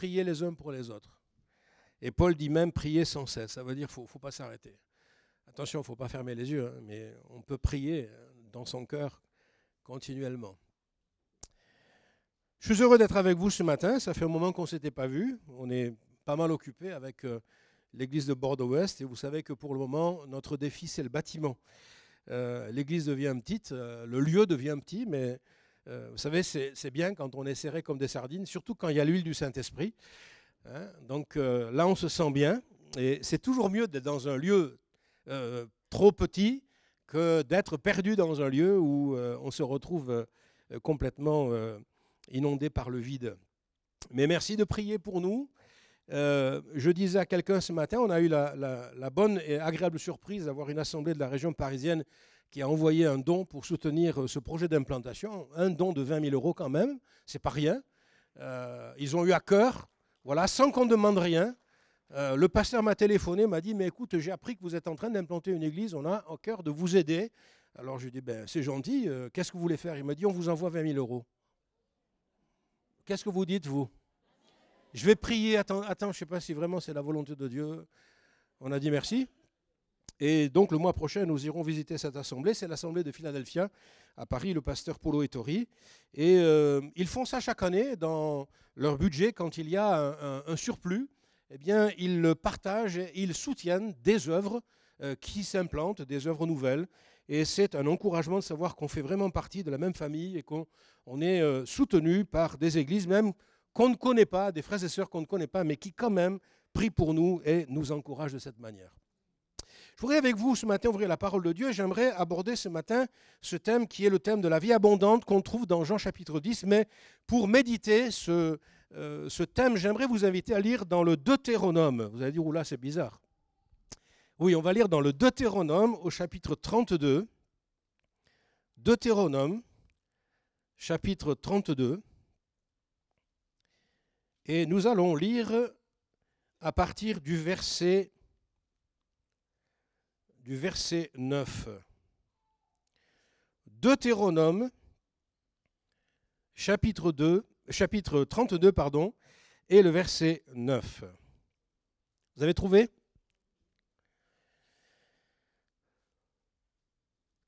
prier les uns pour les autres. Et Paul dit même prier sans cesse. Ça veut dire qu'il ne faut, pas s'arrêter. Attention, il ne faut pas fermer les yeux, hein, mais on peut prier dans son cœur continuellement. Je suis heureux d'être avec vous ce matin. Ça fait un moment qu'on ne s'était pas vu. On est pas mal occupé avec euh, l'église de Bordeaux-Ouest. Et vous savez que pour le moment, notre défi, c'est le bâtiment. Euh, l'église devient petite, euh, le lieu devient petit, mais vous savez, c'est bien quand on est serré comme des sardines, surtout quand il y a l'huile du Saint-Esprit. Hein. Donc là, on se sent bien. Et c'est toujours mieux d'être dans un lieu trop petit que d'être perdu dans un lieu où on se retrouve complètement inondé par le vide. Mais merci de prier pour nous. Euh, je disais à quelqu'un ce matin, on a eu la, bonne et agréable surprise d'avoir une assemblée de la région parisienne qui a envoyé un don pour soutenir euh, ce projet d'implantation, un don de 20 000 euros quand même, c'est pas rien. Euh, ils ont eu à cœur, voilà, sans qu'on demande rien. le pasteur m'a téléphoné, m'a dit, mais écoute, j'ai appris que vous êtes en train d'implanter une église, on a à cœur de vous aider. Alors je lui ai dit, ben, c'est gentil, qu'est-ce que vous voulez faire? Il m'a dit, on vous envoie 20 000 euros. Qu'est-ce que vous dites, vous? Je vais prier. Attends, attends je ne sais pas si vraiment c'est la volonté de Dieu. On a dit merci. Et donc le mois prochain, nous irons visiter cette assemblée. C'est l'assemblée de Philadelphia à Paris, le pasteur Polo Ettori. Et euh, ils font ça chaque année dans leur budget quand il y a un, surplus. Eh bien, ils le partagent et ils soutiennent des œuvres euh, qui s'implantent, des œuvres nouvelles. Et c'est un encouragement de savoir qu'on fait vraiment partie de la même famille et qu'on est euh, soutenu par des églises même qu'on ne connaît pas, des frères et sœurs qu'on ne connaît pas, mais qui quand même prient pour nous et nous encouragent de cette manière. Je voudrais avec vous ce matin ouvrir la parole de Dieu j'aimerais aborder ce matin ce thème qui est le thème de la vie abondante qu'on trouve dans Jean chapitre 10. Mais pour méditer ce, euh, ce thème, j'aimerais vous inviter à lire dans le Deutéronome. Vous allez dire, oula, c'est bizarre. Oui, on va lire dans le Deutéronome au chapitre 32. Deutéronome, chapitre 32. Et nous allons lire à partir du verset, du verset 9. Deutéronome, chapitre 2, chapitre 32, pardon, et le verset 9. Vous avez trouvé?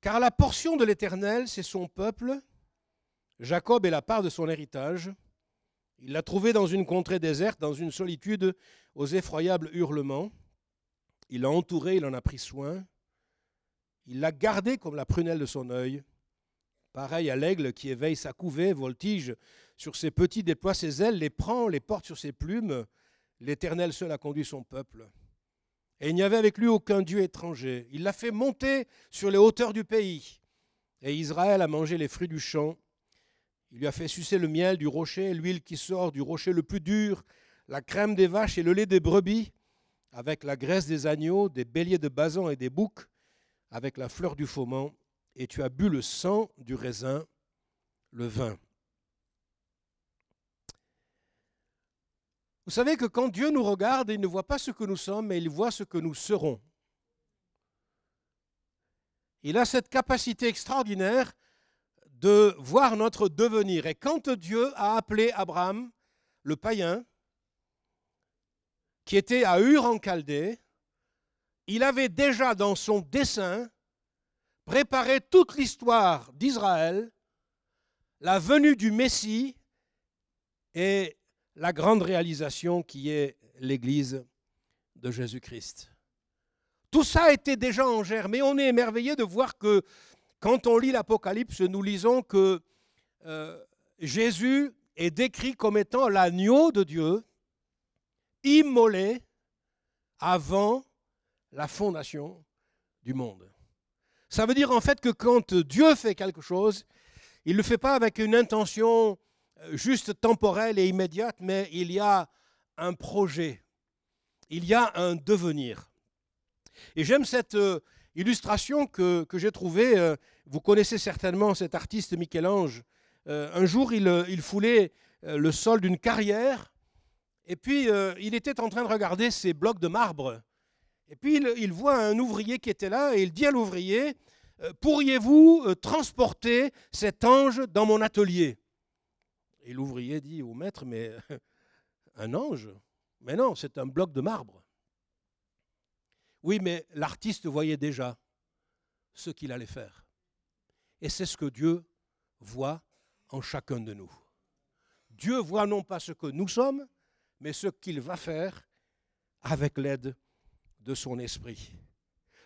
Car la portion de l'Éternel, c'est son peuple. Jacob est la part de son héritage. Il l'a trouvé dans une contrée déserte, dans une solitude aux effroyables hurlements. Il l'a entouré, il en a pris soin. Il l'a gardé comme la prunelle de son œil. Pareil à l'aigle qui éveille sa couvée, voltige sur ses petits, déploie ses ailes, les prend, les porte sur ses plumes. L'Éternel seul a conduit son peuple. Et il n'y avait avec lui aucun Dieu étranger. Il l'a fait monter sur les hauteurs du pays. Et Israël a mangé les fruits du champ. Il lui a fait sucer le miel du rocher, l'huile qui sort du rocher le plus dur, la crème des vaches et le lait des brebis, avec la graisse des agneaux, des béliers de basan et des boucs, avec la fleur du faument. Et tu as bu le sang du raisin, le vin. Vous savez que quand Dieu nous regarde, il ne voit pas ce que nous sommes, mais il voit ce que nous serons. Il a cette capacité extraordinaire de voir notre devenir. Et quand Dieu a appelé Abraham, le païen, qui était à Ur en Chaldée, il avait déjà dans son dessein préparé toute l'histoire d'Israël, la venue du Messie et la grande réalisation qui est l'Église de Jésus-Christ. Tout ça était déjà en germe, mais on est émerveillé de voir que quand on lit l'Apocalypse, nous lisons que euh, Jésus est décrit comme étant l'agneau de Dieu, immolé avant la fondation du monde. Ça veut dire en fait que quand Dieu fait quelque chose, il ne le fait pas avec une intention juste temporelle et immédiate, mais il y a un projet, il y a un devenir. Et j'aime cette euh, illustration que, j'ai trouvée. Euh, vous connaissez certainement cet artiste Michel-Ange. Euh, un jour, il, foulait le sol d'une carrière, et puis il était en train de regarder ces blocs de marbre. Et puis il, voit un ouvrier qui était là, et il dit à l'ouvrier, pourriez-vous transporter cet ange dans mon atelier? Et l'ouvrier dit au maître, mais un ange? Mais non, c'est un bloc de marbre. Oui, mais l'artiste voyait déjà ce qu'il allait faire. Et c'est ce que Dieu voit en chacun de nous. Dieu voit non pas ce que nous sommes, mais ce qu'il va faire avec l'aide de son esprit.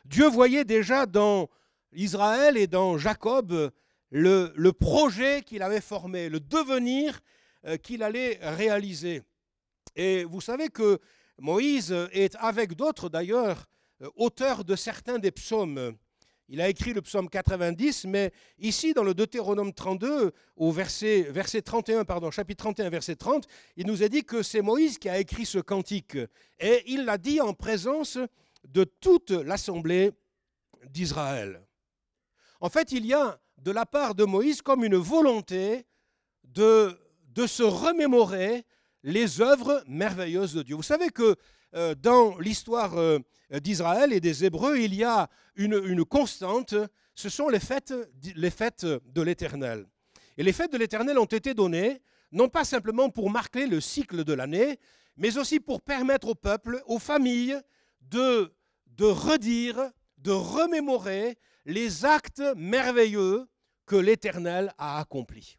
Dieu voyait déjà dans Israël et dans Jacob le, projet qu'il avait formé, le devenir euh, qu'il allait réaliser. Et vous savez que Moïse est, avec d'autres d'ailleurs, euh, auteur de certains des psaumes. Il a écrit le psaume 90, mais ici, dans le Deutéronome 32, au verset, verset 31, pardon, chapitre 31, verset 30, il nous est dit que c'est Moïse qui a écrit ce cantique. Et il l'a dit en présence de toute l'assemblée d'Israël. En fait, il y a de la part de Moïse comme une volonté de, de se remémorer les œuvres merveilleuses de Dieu. Vous savez que dans l'histoire euh, d'Israël et des Hébreux, il y a une, constante, ce sont les fêtes, de l'Éternel. Et les fêtes de l'Éternel ont été données, non pas simplement pour marquer le cycle de l'année, mais aussi pour permettre au peuple, aux familles, de redire, de remémorer les actes merveilleux que l'Éternel a accomplis.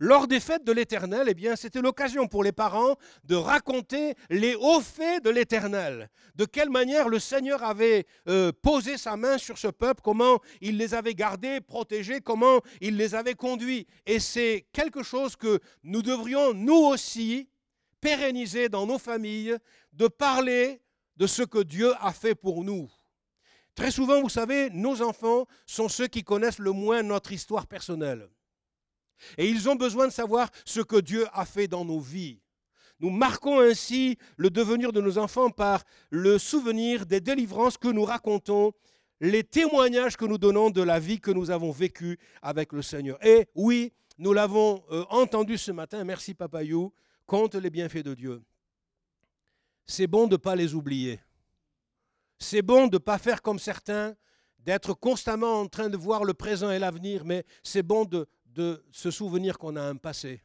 Lors des fêtes de l'Éternel, eh bien, c'était l'occasion pour les parents de raconter les hauts faits de l'Éternel. De quelle manière le Seigneur avait euh, posé sa main sur ce peuple, comment il les avait gardés, protégés, comment il les avait conduits. Et c'est quelque chose que nous devrions, nous aussi, pérenniser dans nos familles, de parler de ce que Dieu a fait pour nous. Très souvent, vous savez, nos enfants sont ceux qui connaissent le moins notre histoire personnelle. Et ils ont besoin de savoir ce que Dieu a fait dans nos vies. Nous marquons ainsi le devenir de nos enfants par le souvenir des délivrances que nous racontons, les témoignages que nous donnons de la vie que nous avons vécue avec le Seigneur. Et oui, nous l'avons euh, entendu ce matin, merci Papayou, compte les bienfaits de Dieu. C'est bon de ne pas les oublier. C'est bon de ne pas faire comme certains, d'être constamment en train de voir le présent et l'avenir, mais c'est bon de de se souvenir qu'on a un passé.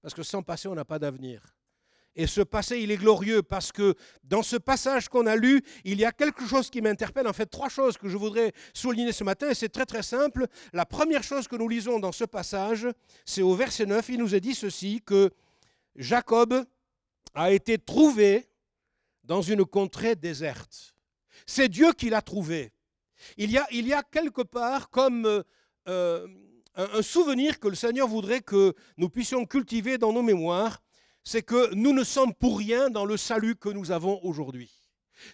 Parce que sans passé, on n'a pas d'avenir. Et ce passé, il est glorieux parce que dans ce passage qu'on a lu, il y a quelque chose qui m'interpelle. En fait, trois choses que je voudrais souligner ce matin, et c'est très très simple. La première chose que nous lisons dans ce passage, c'est au verset 9, il nous est dit ceci, que Jacob a été trouvé dans une contrée déserte. C'est Dieu qui l'a trouvé. Il y, a, il y a quelque part comme... Euh, un, souvenir que le Seigneur voudrait que nous puissions cultiver dans nos mémoires, c'est que nous ne sommes pour rien dans le salut que nous avons aujourd'hui.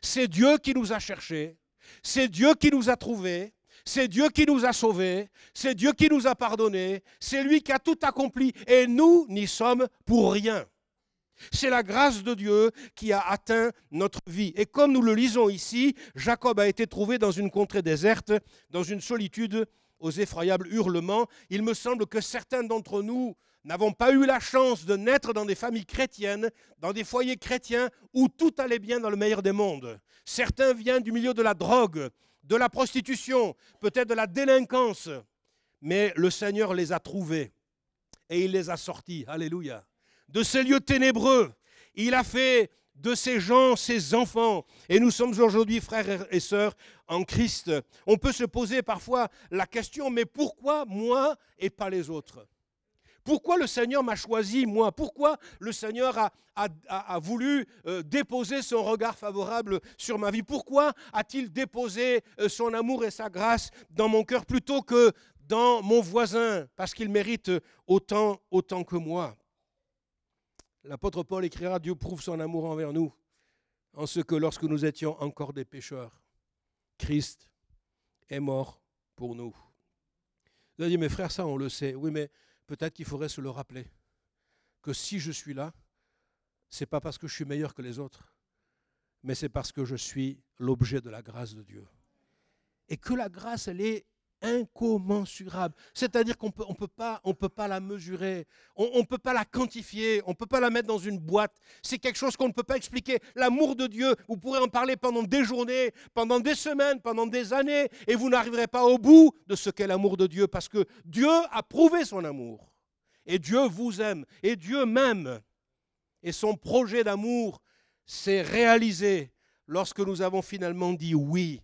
C'est Dieu qui nous a cherchés, c'est Dieu qui nous a trouvés, c'est Dieu qui nous a sauvés, c'est Dieu qui nous a pardonnés, c'est lui qui a tout accompli et nous n'y sommes pour rien. C'est la grâce de Dieu qui a atteint notre vie. Et comme nous le lisons ici, Jacob a été trouvé dans une contrée déserte, dans une solitude aux effroyables hurlements, il me semble que certains d'entre nous n'avons pas eu la chance de naître dans des familles chrétiennes, dans des foyers chrétiens où tout allait bien dans le meilleur des mondes. Certains viennent du milieu de la drogue, de la prostitution, peut-être de la délinquance, mais le Seigneur les a trouvés et il les a sortis. Alléluia. De ces lieux ténébreux, il a fait de ces gens, ces enfants. Et nous sommes aujourd'hui frères et sœurs en Christ. On peut se poser parfois la question, mais pourquoi moi et pas les autres? Pourquoi le Seigneur m'a choisi, moi? Pourquoi le Seigneur a, a, voulu euh, déposer son regard favorable sur ma vie? Pourquoi a-t-il déposé euh, son amour et sa grâce dans mon cœur plutôt que dans mon voisin? Parce qu'il mérite autant, autant que moi. L'apôtre Paul écrira Dieu prouve son amour envers nous en ce que lorsque nous étions encore des pécheurs, Christ est mort pour nous. Vous avez dit, mes frères, ça on le sait. Oui, mais peut-être qu'il faudrait se le rappeler. Que si je suis là, c'est pas parce que je suis meilleur que les autres, mais c'est parce que je suis l'objet de la grâce de Dieu. Et que la grâce, elle est incommensurable. C'est-à-dire qu'on peut, on peut peut pas la mesurer, on ne peut pas la quantifier, on ne peut pas la mettre dans une boîte. C'est quelque chose qu'on ne peut pas expliquer. L'amour de Dieu, vous pourrez en parler pendant des journées, pendant des semaines, pendant des années, et vous n'arriverez pas au bout de ce qu'est l'amour de Dieu, parce que Dieu a prouvé son amour. Et Dieu vous aime, et Dieu m'aime. et son projet d'amour s'est réalisé lorsque nous avons finalement dit oui.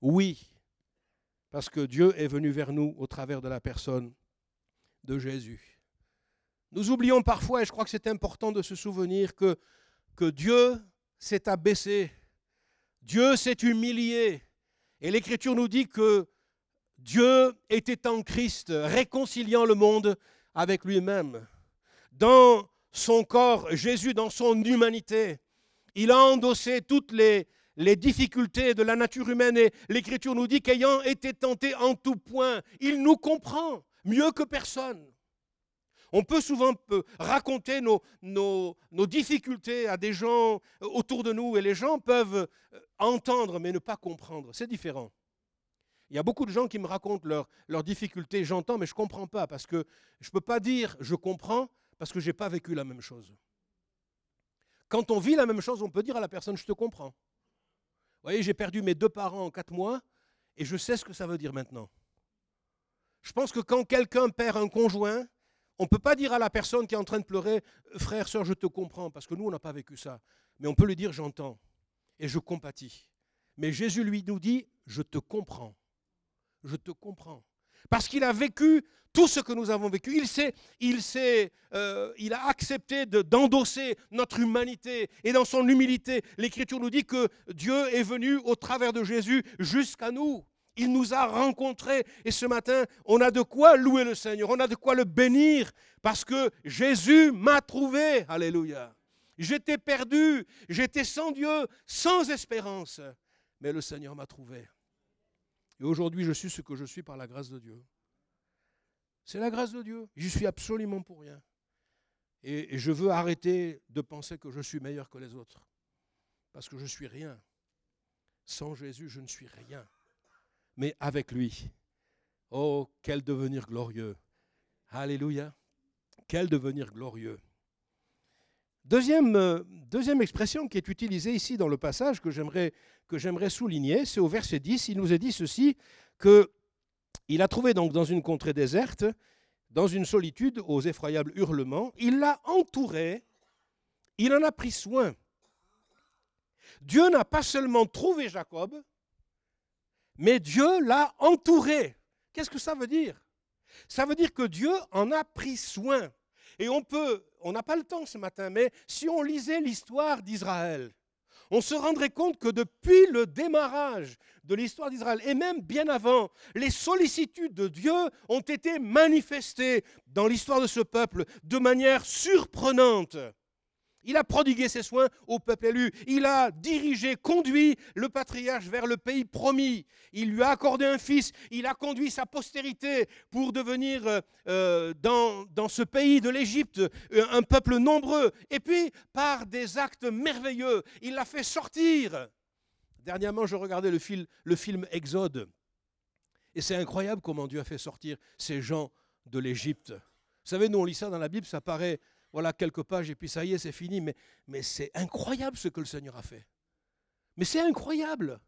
Oui. Parce que Dieu est venu vers nous au travers de la personne de Jésus. Nous oublions parfois, et je crois que c'est important de se souvenir, que, que Dieu s'est abaissé, Dieu s'est humilié. Et l'Écriture nous dit que Dieu était en Christ, réconciliant le monde avec lui-même. Dans son corps, Jésus, dans son humanité, il a endossé toutes les, les difficultés de la nature humaine et l'Écriture nous dit qu'ayant été tenté en tout point, il nous comprend mieux que personne. On peut souvent raconter nos, difficultés à des gens autour de nous et les gens peuvent euh, entendre mais ne pas comprendre. C'est différent. Il y a beaucoup de gens qui me racontent leurs difficultés, j'entends mais je ne comprends pas parce que je ne peux pas dire je comprends parce que je n'ai pas vécu la même chose. Quand on vit la même chose, on peut dire à la personne je te comprends. Vous voyez, j'ai perdu mes deux parents en quatre mois et je sais ce que ça veut dire maintenant. Je pense que quand quelqu'un perd un conjoint, on ne peut pas dire à la personne qui est en train de pleurer, frère, soeur, je te comprends, parce que nous, on n'a pas vécu ça. Mais on peut lui dire, j'entends et je compatis. Mais Jésus lui nous dit, je te comprends. Je te comprends. Parce qu'il a vécu tout ce que nous avons vécu. Il, sait, il, euh, a accepté d'endosser notre humanité. Et dans son humilité, l'Écriture nous dit que Dieu est venu au travers de Jésus jusqu'à nous. Il nous a rencontrés. Et ce matin, on a de quoi louer le Seigneur. On a de quoi le bénir. Parce que Jésus m'a trouvé. Alléluia. J'étais perdu. J'étais sans Dieu, sans espérance. Mais le Seigneur m'a trouvé. Et aujourd'hui, je suis ce que je suis par la grâce de Dieu. C'est la grâce de Dieu. Je suis absolument pour rien. Et, je veux arrêter de penser que je suis meilleur que les autres. Parce que je suis rien. Sans Jésus, je ne suis rien. Mais avec lui, oh, quel devenir glorieux. Alléluia. Quel devenir glorieux. Deuxième, euh, deuxième expression qui est utilisée ici dans le passage que j'aimerais, que souligner, c'est au verset 10, il nous est dit ceci, qu'il a trouvé donc dans une contrée déserte, dans une solitude aux effroyables hurlements, il l'a entouré, il en a pris soin. Dieu n'a pas seulement trouvé Jacob, mais Dieu l'a entouré. Qu'est-ce que ça veut dire? Ça veut dire que Dieu en a pris soin. Et on peut, on n'a pas le temps ce matin, mais si on lisait l'histoire d'Israël, on se rendrait compte que depuis le démarrage de l'histoire d'Israël, et même bien avant, les sollicitudes de Dieu ont été manifestées dans l'histoire de ce peuple de manière surprenante. Il a prodigué ses soins au peuple élu. Il a dirigé, conduit le patriarche vers le pays promis. Il lui a accordé un fils. Il a conduit sa postérité pour devenir euh, euh, dans, ce pays de l'Égypte euh, un peuple nombreux. Et puis, par des actes merveilleux, il l'a fait sortir. Dernièrement, je regardais le, le film Exode. Et c'est incroyable comment Dieu a fait sortir ces gens de l'Égypte. Vous savez, nous on lit ça dans la Bible, ça paraît voilà quelques pages et puis ça y est, c'est fini. Mais, mais c'est incroyable ce que le Seigneur a fait. Mais c'est incroyable.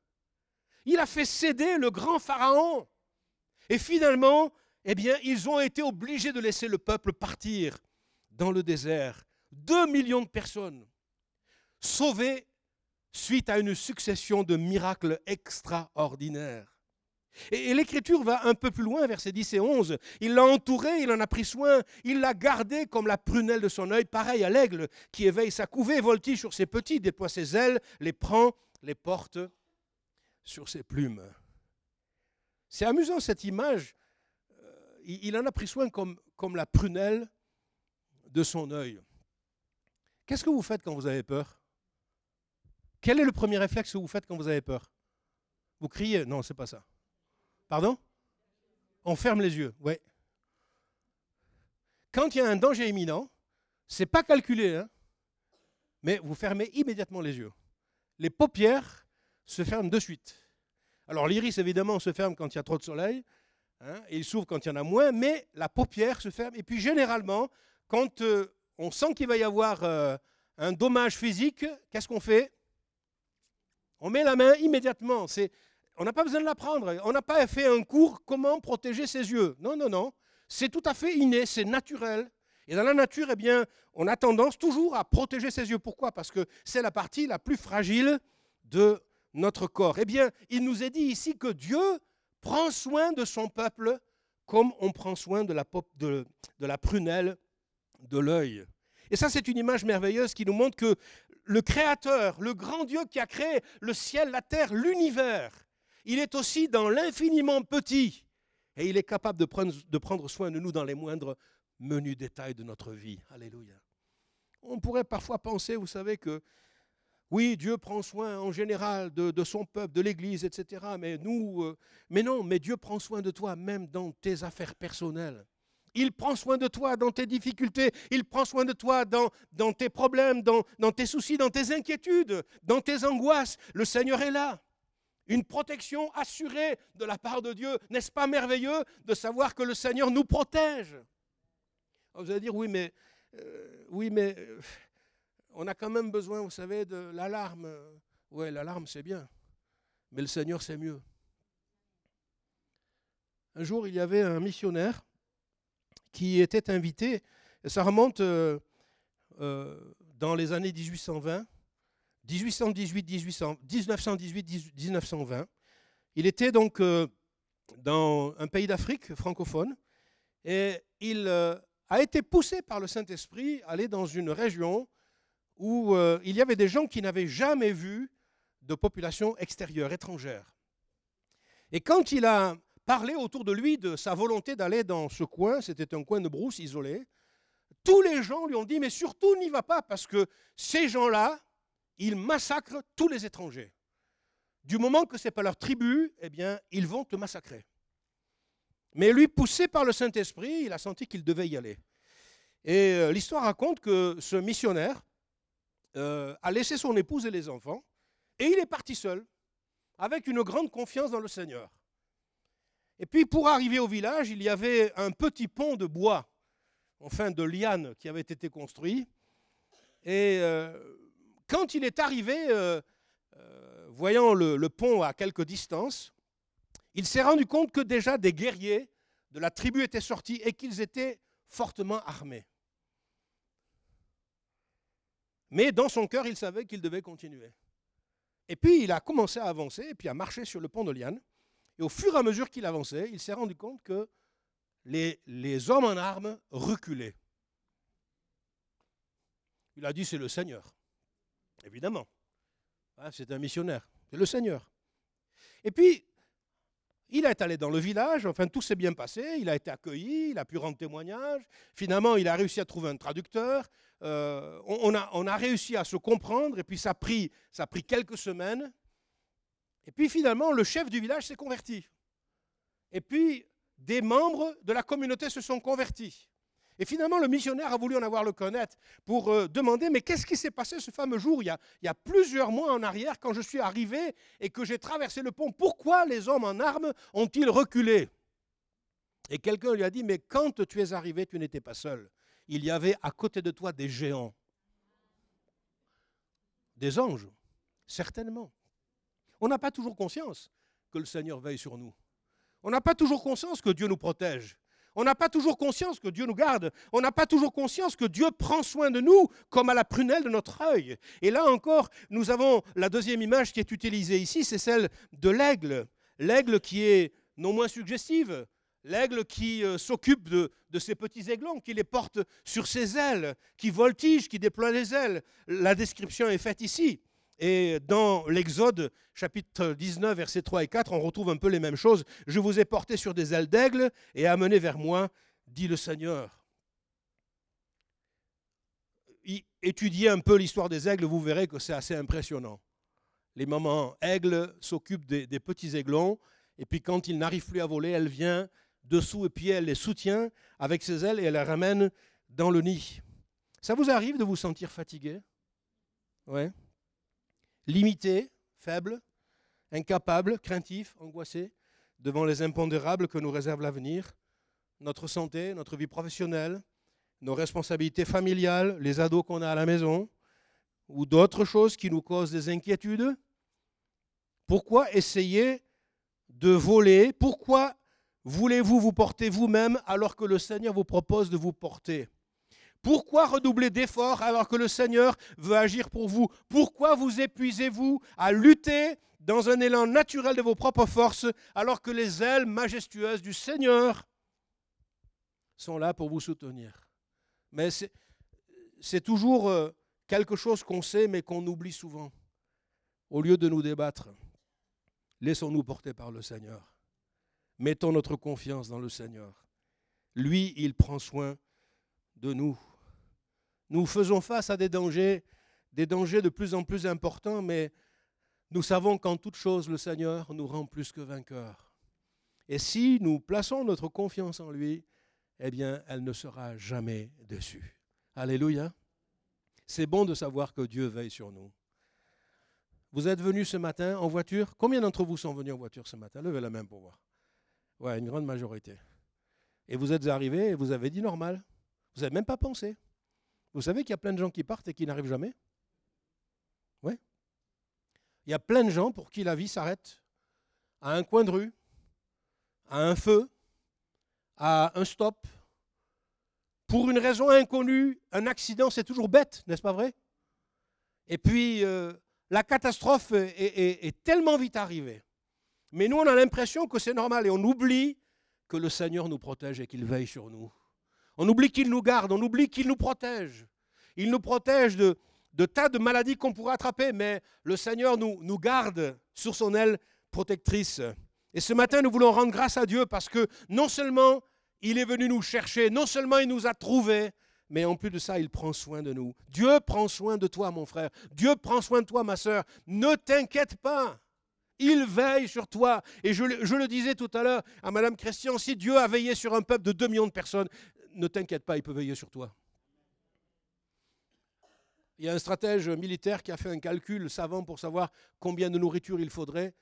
Il a fait céder le grand Pharaon. Et finalement, eh bien, ils ont été obligés de laisser le peuple partir dans le désert. Deux millions de personnes sauvées suite à une succession de miracles extraordinaires. Et, l'Écriture va un peu plus loin, versets 10 et 11. Il l'a entouré, il en a pris soin, il l'a gardé comme la prunelle de son œil, pareil à l'aigle qui éveille sa couvée, voltige sur ses petits, déploie ses ailes, les prend, les porte sur ses plumes. C'est amusant cette image. Euh, il en a pris soin comme, comme la prunelle de son œil. Qu'est-ce que vous faites quand vous avez peur? Quel est le premier réflexe que vous faites quand vous avez peur? Vous criez? Non, c'est pas ça. Pardon? On ferme les yeux, oui. Quand il y a un danger imminent, c'est pas calculé, hein, mais vous fermez immédiatement les yeux. Les paupières se ferment de suite. Alors l'iris, évidemment, se ferme quand il y a trop de soleil, hein, et il s'ouvre quand il y en a moins, mais la paupière se ferme. Et puis généralement, quand euh, on sent qu'il va y avoir euh, un dommage physique, qu'est-ce qu'on fait? On met la main immédiatement. C'est on n'a pas besoin de l'apprendre. On n'a pas fait un cours comment protéger ses yeux. Non, non, non. C'est tout à fait inné, c'est naturel. Et dans la nature, eh bien, on a tendance toujours à protéger ses yeux. Pourquoi? Parce que c'est la partie la plus fragile de notre corps. Eh bien, il nous est dit ici que Dieu prend soin de son peuple comme on prend soin de la, de, de la prunelle de l'œil. Et ça, c'est une image merveilleuse qui nous montre que le Créateur, le grand Dieu qui a créé le ciel, la terre, l'univers, il est aussi dans l'infiniment petit. Et il est capable de prendre, soin de nous dans les moindres menus détails de notre vie. Alléluia. On pourrait parfois penser, vous savez, que oui, Dieu prend soin en général de, son peuple, de l'Église, etc. Mais nous, euh, mais non, mais Dieu prend soin de toi même dans tes affaires personnelles. Il prend soin de toi dans tes difficultés. Il prend soin de toi dans, tes problèmes, dans tes soucis, dans tes inquiétudes, dans tes angoisses. Le Seigneur est là. Une protection assurée de la part de Dieu. N'est-ce pas merveilleux de savoir que le Seigneur nous protège? Vous allez dire, oui, mais, euh, euh, on a quand même besoin, vous savez, de l'alarme. Oui, l'alarme, c'est bien. Mais le Seigneur, c'est mieux. Un jour, il y avait un missionnaire qui était invité, ça remonte euh, dans les années 1820, 1818, 1918, 1920. Il était donc euh, dans un pays d'Afrique francophone et il a été poussé par le Saint-Esprit à aller dans une région où il y avait des gens qui n'avaient jamais vu de population extérieure, étrangère. Et quand il a parlé autour de lui de sa volonté d'aller dans ce coin, c'était un coin de brousse isolé. Tous les gens lui ont dit, mais surtout n'y va pas, parce que ces gens-là, ils massacrent tous les étrangers. Du moment que ce n'est pas leur tribu, eh bien, ils vont te massacrer. Mais lui, poussé par le Saint-Esprit, il a senti qu'il devait y aller. Et euh, l'histoire raconte que ce missionnaire euh, a laissé son épouse et les enfants, et il est parti seul, avec une grande confiance dans le Seigneur. Et puis pour arriver au village, il y avait un petit pont de bois, enfin de liane, qui avait été construit. Et euh, quand il est arrivé, euh, euh, voyant le, pont à quelque distance, il s'est rendu compte que déjà des guerriers de la tribu étaient sortis et qu'ils étaient fortement armés. Mais dans son cœur, il savait qu'il devait continuer. Et puis il a commencé à avancer et puis à marcher sur le pont de liane. Et au fur et à mesure qu'il avançait, il s'est rendu compte que les hommes en armes reculaient. Il a dit, c'est le Seigneur. Évidemment. Ah, c'est un missionnaire. C'est le Seigneur. Et puis, il est allé dans le village, enfin tout s'est bien passé, il a été accueilli, il a pu rendre témoignage, finalement il a réussi à trouver un traducteur, euh, on, a, on, a, réussi à se comprendre, et puis ça pris, ça a pris quelques semaines, et puis finalement, le chef du village s'est converti. Et puis, des membres de la communauté se sont convertis. Et finalement, le missionnaire a voulu en avoir le connaître pour euh, demander, mais qu'est-ce qui s'est passé ce fameux jour il y, a, il y, a, plusieurs mois en arrière, quand je suis arrivé et que j'ai traversé le pont, pourquoi les hommes en armes ont-ils reculé? Et quelqu'un lui a dit, mais quand tu es arrivé, tu n'étais pas seul. Il y avait à côté de toi des géants. Des anges, certainement. On n'a pas toujours conscience que le Seigneur veille sur nous. On n'a pas toujours conscience que Dieu nous protège. On n'a pas toujours conscience que Dieu nous garde. On n'a pas toujours conscience que Dieu prend soin de nous comme à la prunelle de notre œil. Et là encore, nous avons la deuxième image qui est utilisée ici, c'est celle de l'aigle. L'aigle qui est non moins suggestive. L'aigle qui euh, s'occupe de, de ces petits aiglons, qui les porte sur ses ailes, qui voltige, qui déploie les ailes. La description est faite ici. Et dans l'Exode, chapitre 19, versets 3 et 4, on retrouve un peu les mêmes choses. Je vous ai porté sur des ailes d'aigle et amené vers moi, dit le Seigneur. Étudiez un peu l'histoire des aigles, vous verrez que c'est assez impressionnant. Les mamans aigles s'occupent des, petits aiglons, et puis quand ils n'arrivent plus à voler, elle vient dessous et puis elle les soutient avec ses ailes et elle les ramène dans le nid. Ça vous arrive de vous sentir fatigué? Ouais limité, faible, incapable, craintif, angoissé devant les impondérables que nous réserve l'avenir, notre santé, notre vie professionnelle, nos responsabilités familiales, les ados qu'on a à la maison, ou d'autres choses qui nous causent des inquiétudes. Pourquoi essayer de voler? Pourquoi voulez-vous vous porter vous-même alors que le Seigneur vous propose de vous porter? Pourquoi redoubler d'efforts alors que le Seigneur veut agir pour vous? Pourquoi vous épuisez-vous à lutter dans un élan naturel de vos propres forces alors que les ailes majestueuses du Seigneur sont là pour vous soutenir? Mais c'est toujours euh, quelque chose qu'on sait mais qu'on oublie souvent. Au lieu de nous débattre, laissons-nous porter par le Seigneur. Mettons notre confiance dans le Seigneur. Lui, il prend soin de nous. Nous faisons face à des dangers, des dangers de plus en plus importants, mais nous savons qu'en toute chose, le Seigneur nous rend plus que vainqueurs. Et si nous plaçons notre confiance en lui, eh bien, elle ne sera jamais déçue. Alléluia. C'est bon de savoir que Dieu veille sur nous. Vous êtes venus ce matin en voiture? Combien d'entre vous sont venus en voiture ce matin? Levez la main pour voir. Ouais, une grande majorité. Et vous êtes arrivés et vous avez dit normal. Vous n'avez même pas pensé. Vous savez qu'il y a plein de gens qui partent et qui n'arrivent jamais? Oui. Il y a plein de gens pour qui la vie s'arrête à un coin de rue, à un feu, à un stop. Pour une raison inconnue, un accident, c'est toujours bête, n'est-ce pas vrai? Et puis, euh, la catastrophe est, tellement vite arrivée. Mais nous, on a l'impression que c'est normal et on oublie que le Seigneur nous protège et qu'il veille sur nous. On oublie qu'il nous garde, on oublie qu'il nous protège. Il nous protège de, tas de maladies qu'on pourrait attraper, mais le Seigneur nous, garde sur son aile protectrice. Et ce matin, nous voulons rendre grâce à Dieu parce que non seulement il est venu nous chercher, non seulement il nous a trouvés, mais en plus de ça, il prend soin de nous. Dieu prend soin de toi, mon frère. Dieu prend soin de toi, ma soeur. Ne t'inquiète pas. Il veille sur toi. Et je, je, le disais tout à l'heure à Madame Christian, si Dieu a veillé sur un peuple de 2 millions de personnes, ne t'inquiète pas, il peut veiller sur toi. Il y a un stratège militaire qui a fait un calcul savant pour savoir combien de nourriture il faudrait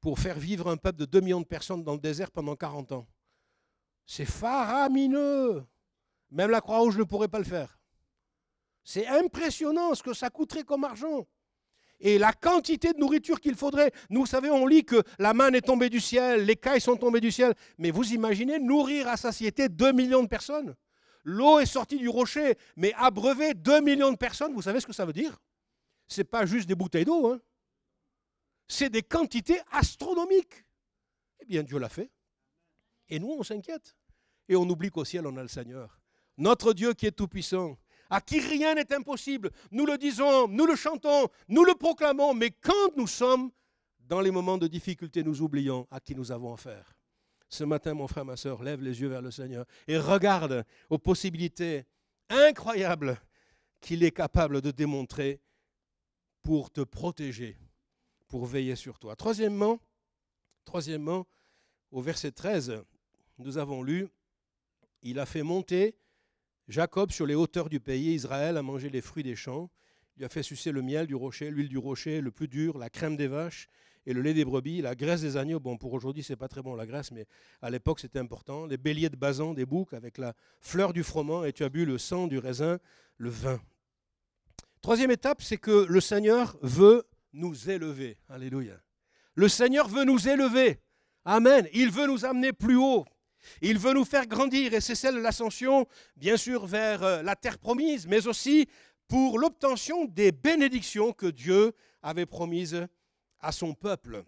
pour faire vivre un peuple de 2 millions de personnes dans le désert pendant 40 ans. C'est faramineux. Même la Croix-Rouge ne pourrait pas le faire. C'est impressionnant ce que ça coûterait comme argent. Et la quantité de nourriture qu'il faudrait. Nous, savez, on lit que la manne est tombée du ciel, les cailles sont tombées du ciel. Mais vous imaginez nourrir à satiété 2 millions de personnes L'eau est sortie du rocher, mais abreuver 2 millions de personnes, vous savez ce que ça veut dire? Ce n'est pas juste des bouteilles d'eau. Hein. C'est des quantités astronomiques. Eh bien, Dieu l'a fait. Et nous, on s'inquiète. Et on oublie qu'au ciel, on a le Seigneur. Notre Dieu qui est tout-puissant, à qui rien n'est impossible. Nous le disons, nous le chantons, nous le proclamons, mais quand nous sommes dans les moments de difficulté, nous oublions à qui nous avons affaire. Ce matin, mon frère, ma soeur, lève les yeux vers le Seigneur et regarde aux possibilités incroyables qu'il est capable de démontrer pour te protéger, pour veiller sur toi. Troisièmement, troisièmement au verset 13, nous avons lu, il a fait monter Jacob, sur les hauteurs du pays, Israël a mangé les fruits des champs. Il a fait sucer le miel du rocher, l'huile du rocher, le plus dur, la crème des vaches et le lait des brebis, la graisse des agneaux. Bon, pour aujourd'hui, c'est pas très bon la graisse, mais à l'époque, c'était important. Les béliers de basan, des boucs avec la fleur du froment, et tu as bu le sang du raisin, le vin. Troisième étape, c'est que le Seigneur veut nous élever. Alléluia. Le Seigneur veut nous élever. Amen. Il veut nous amener plus haut. Il veut nous faire grandir, et c'est celle de l'ascension, bien sûr, vers euh, la terre promise, mais aussi pour l'obtention des bénédictions que Dieu avait promises à son peuple.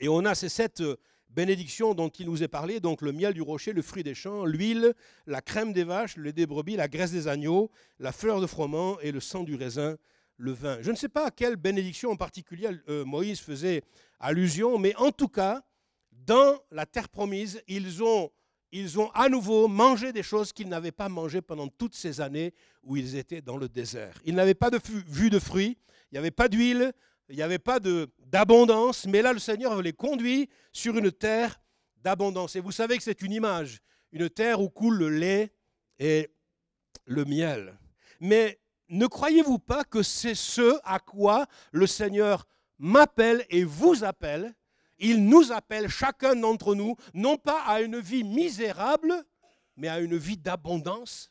Et on a ces sept euh, bénédictions dont il nous est parlé, donc le miel du rocher, le fruit des champs, l'huile, la crème des vaches, le lait des brebis, la graisse des agneaux, la fleur de froment et le sang du raisin, le vin. Je ne sais pas à quelle bénédiction en particulier euh, Moïse faisait allusion, mais en tout cas, dans la terre promise, ils ont ils ont à nouveau mangé des choses qu'ils n'avaient pas mangées pendant toutes ces années où ils étaient dans le désert. Ils n'avaient pas de vue de fruits, il n'y avait pas d'huile, il n'y avait pas d'abondance, mais là le Seigneur les conduit sur une terre d'abondance. Et vous savez que c'est une image, une terre où coule le lait et le miel. Mais ne croyez-vous pas que c'est ce à quoi le Seigneur m'appelle et vous appelle il nous appelle, chacun d'entre nous, non pas à une vie misérable, mais à une vie d'abondance.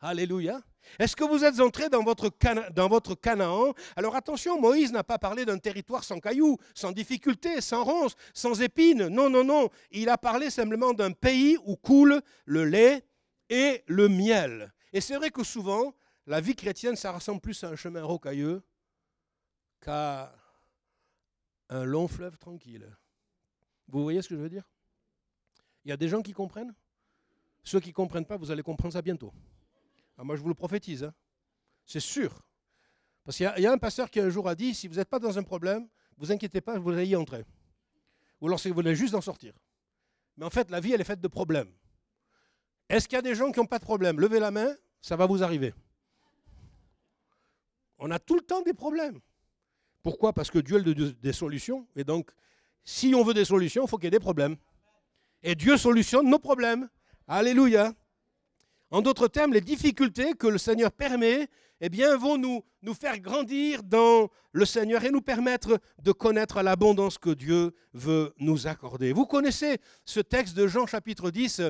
Alléluia. Est-ce que vous êtes entré dans votre, dans votre Canaan? Alors attention, Moïse n'a pas parlé d'un territoire sans cailloux, sans difficultés, sans ronces, sans épines. Non, non, non. Il a parlé simplement d'un pays où coule le lait et le miel. Et c'est vrai que souvent, la vie chrétienne, ça ressemble plus à un chemin rocailleux qu'à un long fleuve tranquille. Vous voyez ce que je veux dire? Il y a des gens qui comprennent? Ceux qui ne comprennent pas, vous allez comprendre ça bientôt. Ah, moi, je vous le prophétise. Hein. C'est sûr. Parce qu'il y, a un pasteur qui un jour a dit, si vous n'êtes pas dans un problème, vous inquiétez pas, vous allez y entrer. Ou alors vous voulez juste en sortir. Mais en fait, la vie, elle est faite de problèmes. Est-ce qu'il y a des gens qui n'ont pas de problème? Levez la main, ça va vous arriver. On a tout le temps des problèmes. Pourquoi? Parce que Dieu a des solutions. Et donc, si on veut des solutions, il faut qu'il y ait des problèmes. Et Dieu solutionne nos problèmes. Alléluia. En d'autres termes, les difficultés que le Seigneur permet, eh bien, vont nous, nous faire grandir dans le Seigneur et nous permettre de connaître l'abondance que Dieu veut nous accorder. Vous connaissez ce texte de Jean chapitre 10,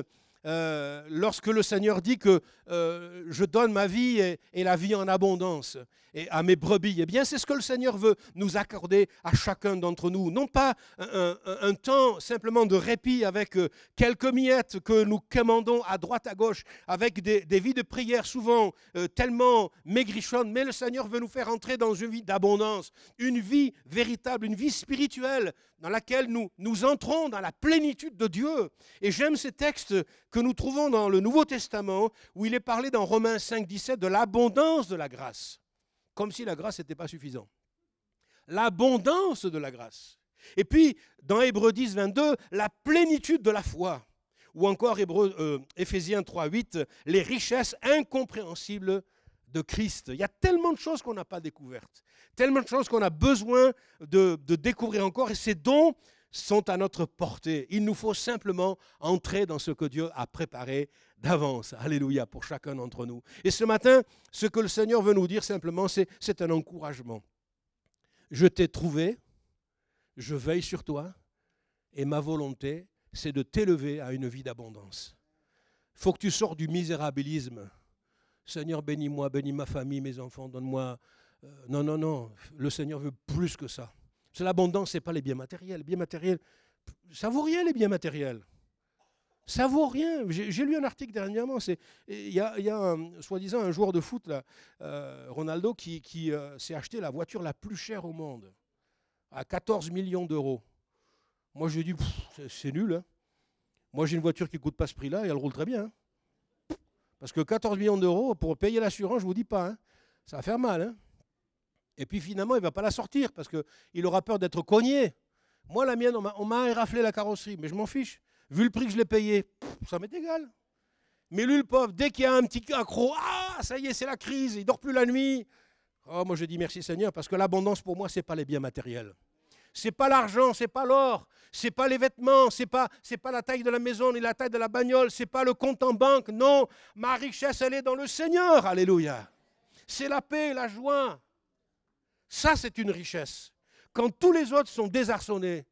euh, lorsque le Seigneur dit que euh, je donne ma vie et, la vie en abondance et à mes brebis, eh bien c'est ce que le Seigneur veut nous accorder à chacun d'entre nous. Non pas un, temps simplement de répit avec euh, quelques miettes que nous commandons à droite à gauche, avec des, vies de prière souvent tellement maigrichonnes, mais le Seigneur veut nous faire entrer dans une vie d'abondance, une vie véritable, une vie spirituelle dans laquelle nous, nous entrons dans la plénitude de Dieu. Et j'aime ces textes que nous trouvons dans le Nouveau Testament, où il est parlé dans Romains 5, 17 de l'abondance de la grâce, comme si la grâce n'était pas suffisante. L'abondance de la grâce. Et puis, dans Hébreux 10, 22, la plénitude de la foi. Ou encore Hébreux, euh, Éphésiens 3, 8, les richesses incompréhensibles de Christ. Il y a tellement de choses qu'on n'a pas découvertes, tellement de choses qu'on a besoin de, de, découvrir encore, et ces dons sont à notre portée. Il nous faut simplement entrer dans ce que Dieu a préparé d'avance. Alléluia pour chacun d'entre nous. Et ce matin, ce que le Seigneur veut nous dire simplement, c'est un encouragement. Je t'ai trouvé, je veille sur toi, et ma volonté, c'est de t'élever à une vie d'abondance. Il faut que tu sors du misérabilisme Seigneur, bénis-moi, bénis ma famille, mes enfants, donne-moi. Euh, non, non, non. Le Seigneur veut plus que ça. C'est l'abondance, ce n'est pas les biens matériels. Les biens matériels, ça vaut rien, les biens matériels. Ça vaut rien. J'ai lu un article dernièrement. Il y a, soi-disant un joueur de foot, euh, Ronaldo, qui, euh, s'est acheté la voiture la plus chère au monde, à 14 millions d'euros. Moi, je dis, c'est nul. Hein. Moi, j'ai une voiture qui ne coûte pas ce prix-là et elle roule très bien. Hein. Parce que 14 millions d'euros pour payer l'assurance, je ne vous dis pas, hein, ça va faire mal. Et puis finalement, il ne va pas la sortir parce qu'il aura peur d'être cogné. Moi, la mienne, on m'a éraflé la carrosserie, mais je m'en fiche. Vu le prix que je l'ai payé, ça m'est égal. Mais lui, le pauvre, dès qu'il y a un petit accro, ah, ça y est, c'est la crise, il dort plus la nuit. Oh, moi, je dis merci Seigneur, parce que l'abondance, pour moi, ce n'est pas les biens matériels. C'est pas l'argent, c'est pas l'or, c'est pas les vêtements, c'est pas pas la taille de la maison ni la taille de la bagnole, c'est pas le compte en banque. Non, ma richesse elle est dans le Seigneur. Alléluia. C'est la paix, la joie. Ça c'est une richesse. Quand tous les autres sont désarçonnés,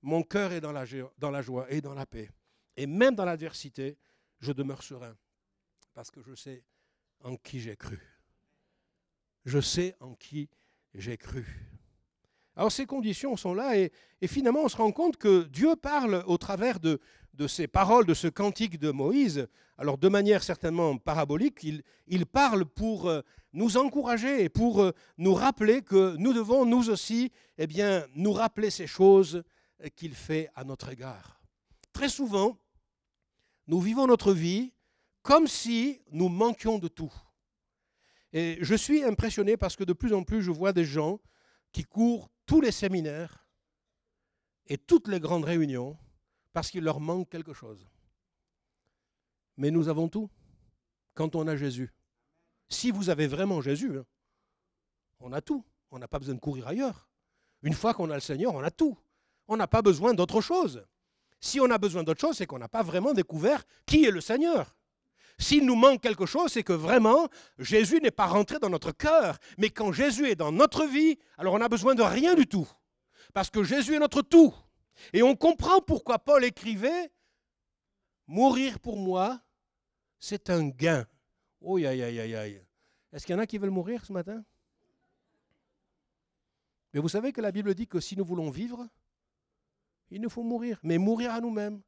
mon cœur est dans la, joie et dans la paix. Et même dans l'adversité, je demeure serein parce que je sais en qui j'ai cru. Je sais en qui j'ai cru. Alors ces conditions sont là et, finalement on se rend compte que Dieu parle au travers de, ces paroles, de ce cantique de Moïse, alors de manière certainement parabolique, il, parle pour euh, nous encourager et pour euh, nous rappeler que nous devons nous aussi eh bien, nous rappeler ces choses qu'il fait à notre égard. Très souvent, nous vivons notre vie comme si nous manquions de tout. Et je suis impressionné parce que de plus en plus je vois des gens qui courent tous les séminaires et toutes les grandes réunions parce qu'il leur manque quelque chose. Mais nous avons tout quand on a Jésus. Si vous avez vraiment Jésus, hein, on a tout. On n'a pas besoin de courir ailleurs. Une fois qu'on a le Seigneur, on a tout. On n'a pas besoin d'autre chose. Si on a besoin d'autre chose, c'est qu'on n'a pas vraiment découvert qui est le Seigneur. S'il nous manque quelque chose, c'est que vraiment, Jésus n'est pas rentré dans notre cœur. Mais quand Jésus est dans notre vie, alors on n'a besoin de rien du tout. Parce que Jésus est notre tout. Et on comprend pourquoi Paul écrivait, Mourir pour moi, c'est un gain. Oh, aïe, aïe, aïe, aïe. Est-ce qu'il y en a qui veulent mourir ce matin? Mais vous savez que la Bible dit que si nous voulons vivre, il nous faut mourir. Mais mourir à nous-mêmes,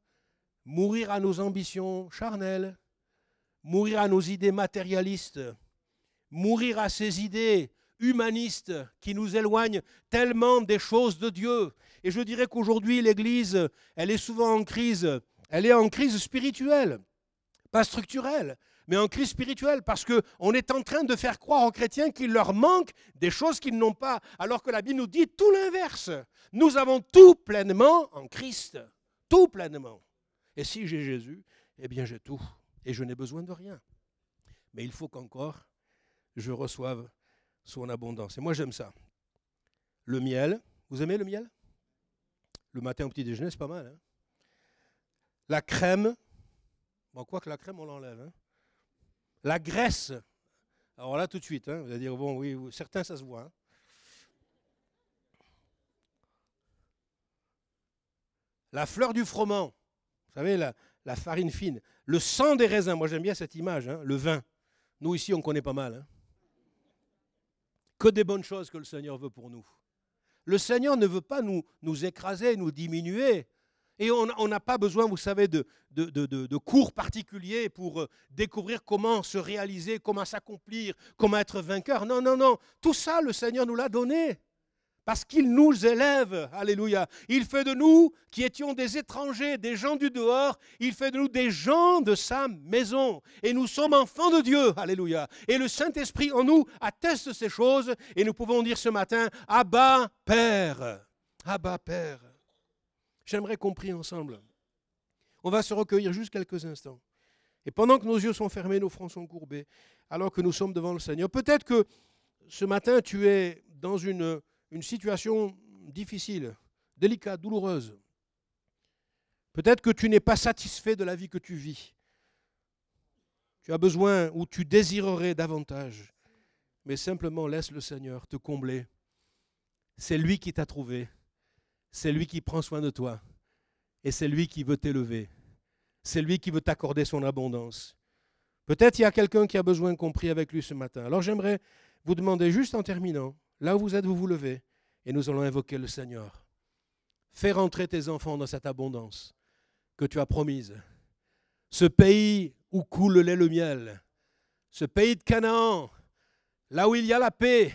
mourir à nos ambitions charnelles, mourir à nos idées matérialistes, mourir à ces idées humanistes qui nous éloignent tellement des choses de Dieu. Et je dirais qu'aujourd'hui, l'Église, elle est souvent en crise. Elle est en crise spirituelle, pas structurelle, mais en crise spirituelle, parce qu'on est en train de faire croire aux chrétiens qu'il leur manque des choses qu'ils n'ont pas, alors que la Bible nous dit tout l'inverse. Nous avons tout pleinement en Christ, tout pleinement. Et si j'ai Jésus, eh bien j'ai tout, et je n'ai besoin de rien. Mais il faut qu'encore je reçoive son abondance. Et moi j'aime ça. Le miel, vous aimez le miel? Le matin au petit déjeuner, c'est pas mal. Hein la crème, bon, quoi que la crème, on l'enlève. Hein la graisse. Alors là, tout de suite, hein, vous allez dire, bon, oui, certains, ça se voit. La fleur du froment, vous savez, la, farine fine. Le sang des raisins, moi j'aime bien cette image, le vin. Nous ici, on connaît pas mal. Que des bonnes choses que le Seigneur veut pour nous. Le Seigneur ne veut pas nous, nous écraser, nous diminuer. Et on n'a pas besoin, vous savez, de, de, cours particuliers pour euh, découvrir comment se réaliser, comment s'accomplir, comment être vainqueur. Non, non, non. Tout ça, le Seigneur nous l'a donné. Parce qu'il nous élève. Alléluia. Il fait de nous, qui étions des étrangers, des gens du dehors, il fait de nous des gens de sa maison. Et nous sommes enfants de Dieu. Alléluia. Et le Saint-Esprit en nous atteste ces choses. Et nous pouvons dire ce matin, Abba Père. Abba Père. J'aimerais qu'on prie ensemble. On va se recueillir juste quelques instants. Et pendant que nos yeux sont fermés, nos fronts sont courbés, alors que nous sommes devant le Seigneur, peut-être que ce matin, tu es dans une, une situation difficile, délicate, douloureuse. Peut-être que tu n'es pas satisfait de la vie que tu vis. Tu as besoin ou tu désirerais davantage. Mais simplement laisse le Seigneur te combler. C'est lui qui t'a trouvé. C'est lui qui prend soin de toi. Et c'est lui qui veut t'élever. C'est lui qui veut t'accorder son abondance. Peut-être il y a quelqu'un qui a besoin qu'on prie avec lui ce matin. Alors j'aimerais vous demander juste en terminant, là où vous êtes, vous vous levez et nous allons invoquer le Seigneur. Fais rentrer tes enfants dans cette abondance que tu as promise. Ce pays où coule le lait le miel, ce pays de Canaan, là où il y a la paix,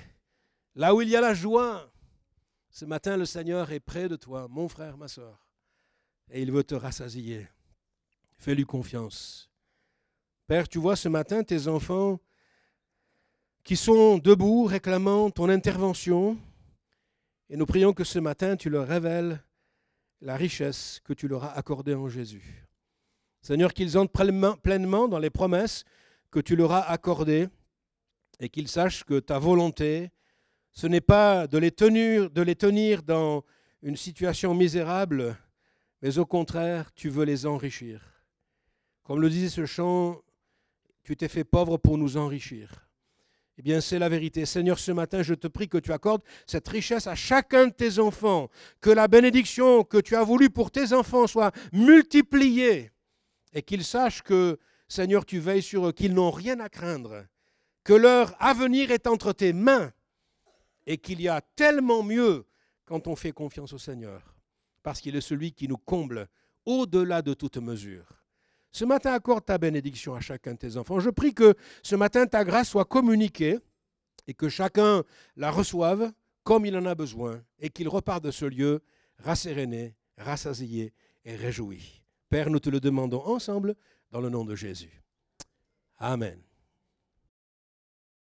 là où il y a la joie, ce matin, le Seigneur est près de toi, mon frère, ma soeur, et il veut te rassasier. Fais-lui confiance. Père, tu vois ce matin tes enfants qui sont debout réclamant ton intervention, et nous prions que ce matin tu leur révèles la richesse que tu leur as accordée en Jésus. Seigneur, qu'ils entrent pleinement dans les promesses que tu leur as accordées et qu'ils sachent que ta volonté ce n'est pas de les, tenir, de les tenir dans une situation misérable, mais au contraire, tu veux les enrichir. Comme le disait ce chant, tu t'es fait pauvre pour nous enrichir. Eh bien, c'est la vérité. Seigneur, ce matin, je te prie que tu accordes cette richesse à chacun de tes enfants, que la bénédiction que tu as voulu pour tes enfants soit multipliée et qu'ils sachent que, Seigneur, tu veilles sur eux, qu'ils n'ont rien à craindre, que leur avenir est entre tes mains et qu'il y a tellement mieux quand on fait confiance au Seigneur, parce qu'il est celui qui nous comble au-delà de toute mesure. Ce matin, accorde ta bénédiction à chacun de tes enfants. Je prie que ce matin, ta grâce soit communiquée et que chacun la reçoive comme il en a besoin et qu'il repart de ce lieu rasséréné, rassasié et réjoui. Père, nous te le demandons ensemble dans le nom de Jésus. Amen.